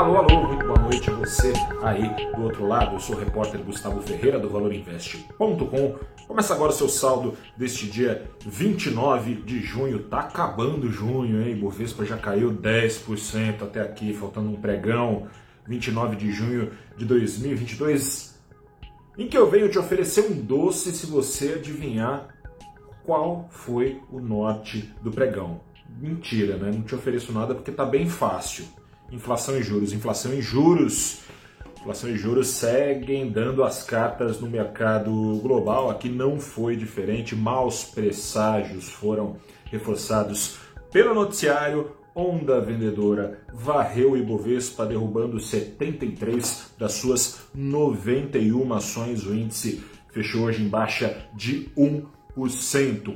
Alô, alô, muito boa noite a você aí do outro lado. Eu sou o repórter Gustavo Ferreira do ValorInvest.com. Começa agora o seu saldo deste dia 29 de junho. Tá acabando junho, hein? Bovespa já caiu 10% até aqui, faltando um pregão. 29 de junho de 2022, em que eu venho te oferecer um doce se você adivinhar qual foi o norte do pregão. Mentira, né? Não te ofereço nada porque tá bem fácil inflação e juros. Inflação e juros. Inflação e juros seguem dando as cartas no mercado global. Aqui não foi diferente. Maus presságios foram reforçados pelo noticiário. Onda vendedora varreu o Ibovespa, derrubando 73 das suas 91 ações. O índice fechou hoje em baixa de 1%.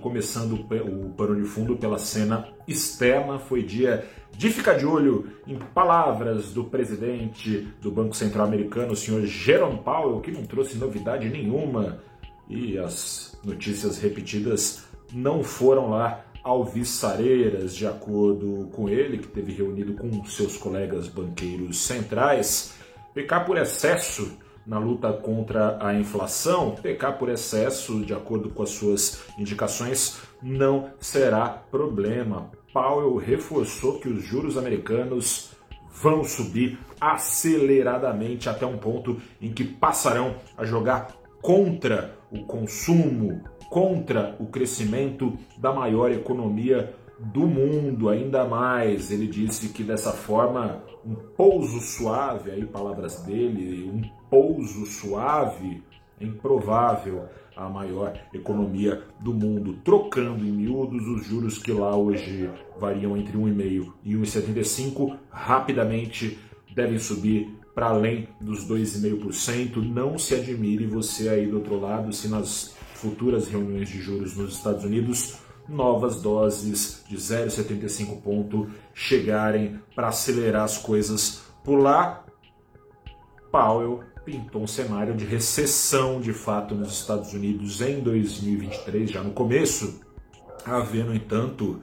Começando o pano de fundo pela cena externa, foi dia de ficar de olho em palavras do presidente do Banco Central Americano, o senhor Jerome Powell, que não trouxe novidade nenhuma. E as notícias repetidas não foram lá alvissareiras, de acordo com ele, que teve reunido com seus colegas banqueiros centrais, pecar por excesso na luta contra a inflação, pecar por excesso, de acordo com as suas indicações, não será problema. Powell reforçou que os juros americanos vão subir aceleradamente até um ponto em que passarão a jogar contra o consumo, contra o crescimento da maior economia do mundo, ainda mais. Ele disse que dessa forma, um pouso suave, aí palavras dele, um pouso suave é improvável a maior economia do mundo, trocando em miúdos os juros que lá hoje variam entre 1,5% e 1,75%, rapidamente devem subir para além dos 2,5%. Não se admire você aí do outro lado se nas futuras reuniões de juros nos Estados Unidos novas doses de 0,75 ponto chegarem para acelerar as coisas por lá. Powell pintou um cenário de recessão de fato nos Estados Unidos em 2023, já no começo, haver, no entanto,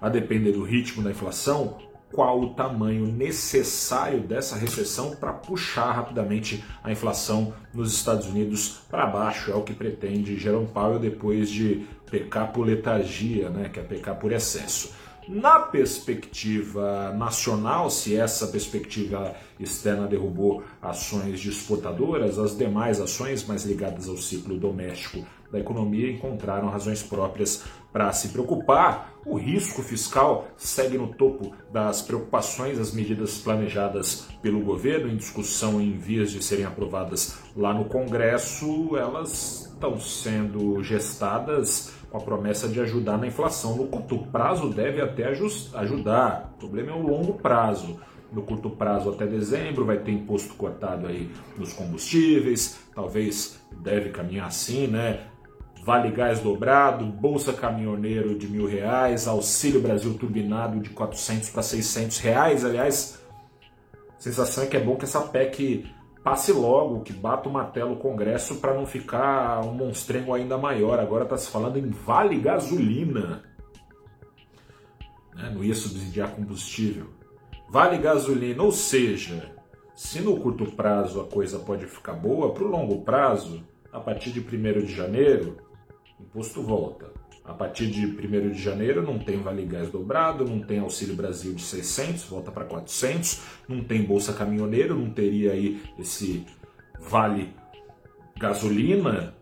a depender do ritmo da inflação, qual o tamanho necessário dessa recessão para puxar rapidamente a inflação nos Estados Unidos para baixo. É o que pretende Jerome Powell depois de pecar por letargia, né, que é pecar por excesso. Na perspectiva nacional, se essa perspectiva externa derrubou ações de exportadoras, as demais ações mais ligadas ao ciclo doméstico da economia encontraram razões próprias para se preocupar. O risco fiscal segue no topo das preocupações, as medidas planejadas pelo governo em discussão em vias de serem aprovadas lá no Congresso, elas estão sendo gestadas com a promessa de ajudar na inflação. No curto prazo deve até ajudar, o problema é o longo prazo. No curto prazo até dezembro vai ter imposto cortado aí nos combustíveis, talvez deve caminhar assim, né? Vale gás dobrado, bolsa caminhoneiro de mil reais, auxílio Brasil turbinado de 400 para 600 reais. Aliás, a sensação é que é bom que essa PEC passe logo, que bata o martelo o Congresso para não ficar um monstrengo ainda maior. Agora está se falando em vale gasolina. Né? Não ia subsidiar combustível. Vale gasolina, ou seja, se no curto prazo a coisa pode ficar boa, para o longo prazo, a partir de 1 de janeiro, imposto volta. A partir de 1 de janeiro não tem Vale Gás dobrado, não tem Auxílio Brasil de 600, volta para 400, não tem Bolsa Caminhoneiro, não teria aí esse Vale Gasolina.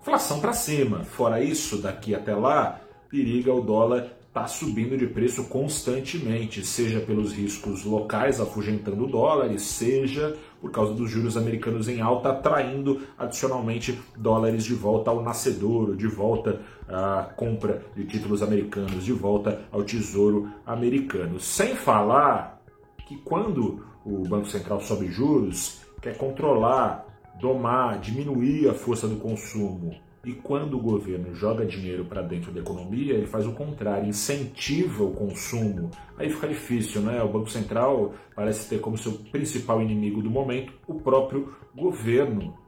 Inflação para cima. Fora isso, daqui até lá, periga o dólar está subindo de preço constantemente, seja pelos riscos locais afugentando o dólar, e seja por causa dos juros americanos em alta, atraindo adicionalmente dólares de volta ao nascedouro, de volta à compra de títulos americanos, de volta ao tesouro americano. Sem falar que quando o Banco Central sobe juros, quer controlar, domar, diminuir a força do consumo e quando o governo joga dinheiro para dentro da economia, ele faz o contrário, incentiva o consumo. Aí fica difícil, né? O Banco Central parece ter como seu principal inimigo do momento o próprio governo.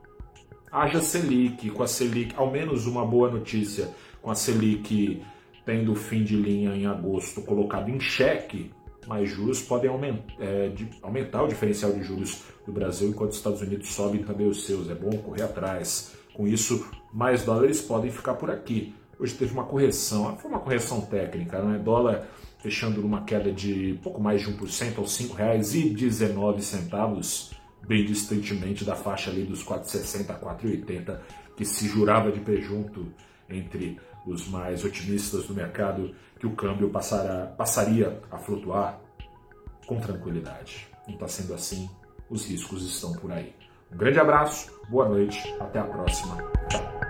Haja Selic, com a Selic, ao menos uma boa notícia, com a Selic tendo fim de linha em agosto colocado em xeque, mais juros podem aumentar, é, de, aumentar o diferencial de juros do Brasil, enquanto os Estados Unidos sobem também os seus. É bom correr atrás. Com isso, mais dólares podem ficar por aqui. Hoje teve uma correção, foi uma correção técnica, né? Dólar fechando numa queda de pouco mais de 1% aos R$ 5,19, bem distantemente da faixa ali dos 4,60 a 4,80 que se jurava de pé junto entre os mais otimistas do mercado que o câmbio passará, passaria a flutuar com tranquilidade. Não está sendo assim, os riscos estão por aí. Um grande abraço, boa noite, até a próxima. Tchau.